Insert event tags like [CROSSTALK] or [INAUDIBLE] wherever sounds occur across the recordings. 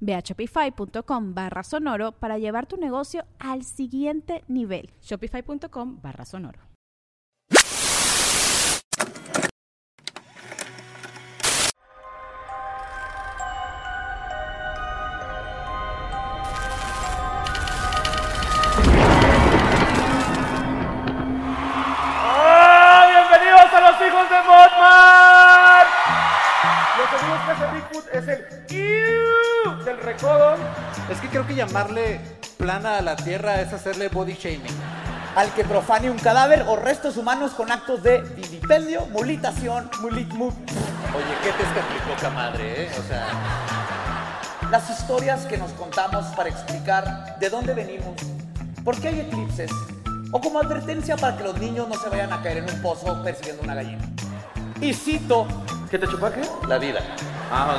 Ve a shopify.com barra sonoro para llevar tu negocio al siguiente nivel. Shopify.com barra sonoro. ¡Ah! ¡Bienvenidos a los hijos de Mothman! Lo que digo es que ese Bigfoot es el del recodo. Es que creo que llamarle plana a la tierra es hacerle body shaming. al que profane un cadáver o restos humanos con actos de vilipendio, mulitación, mulit, mu- Oye, ¿qué te explicó, poca madre, eh? O sea, las historias que nos contamos para explicar de dónde venimos, por qué hay eclipses, o como advertencia para que los niños no se vayan a caer en un pozo persiguiendo una gallina. Y cito, ¿Qué te chupa qué? la vida. Ah,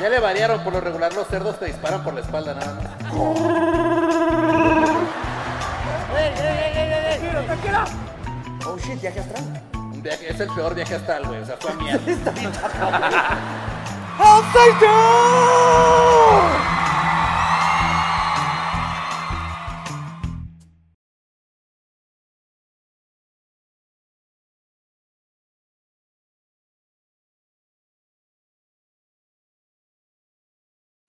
Ya le variaron, por lo regular los cerdos te disparan por la espalda nada más. oh shit, viaje astral. Un viaje- es el peor viaje astral, güey. O sea, fue a mierda. [LAUGHS] Está bien chaca,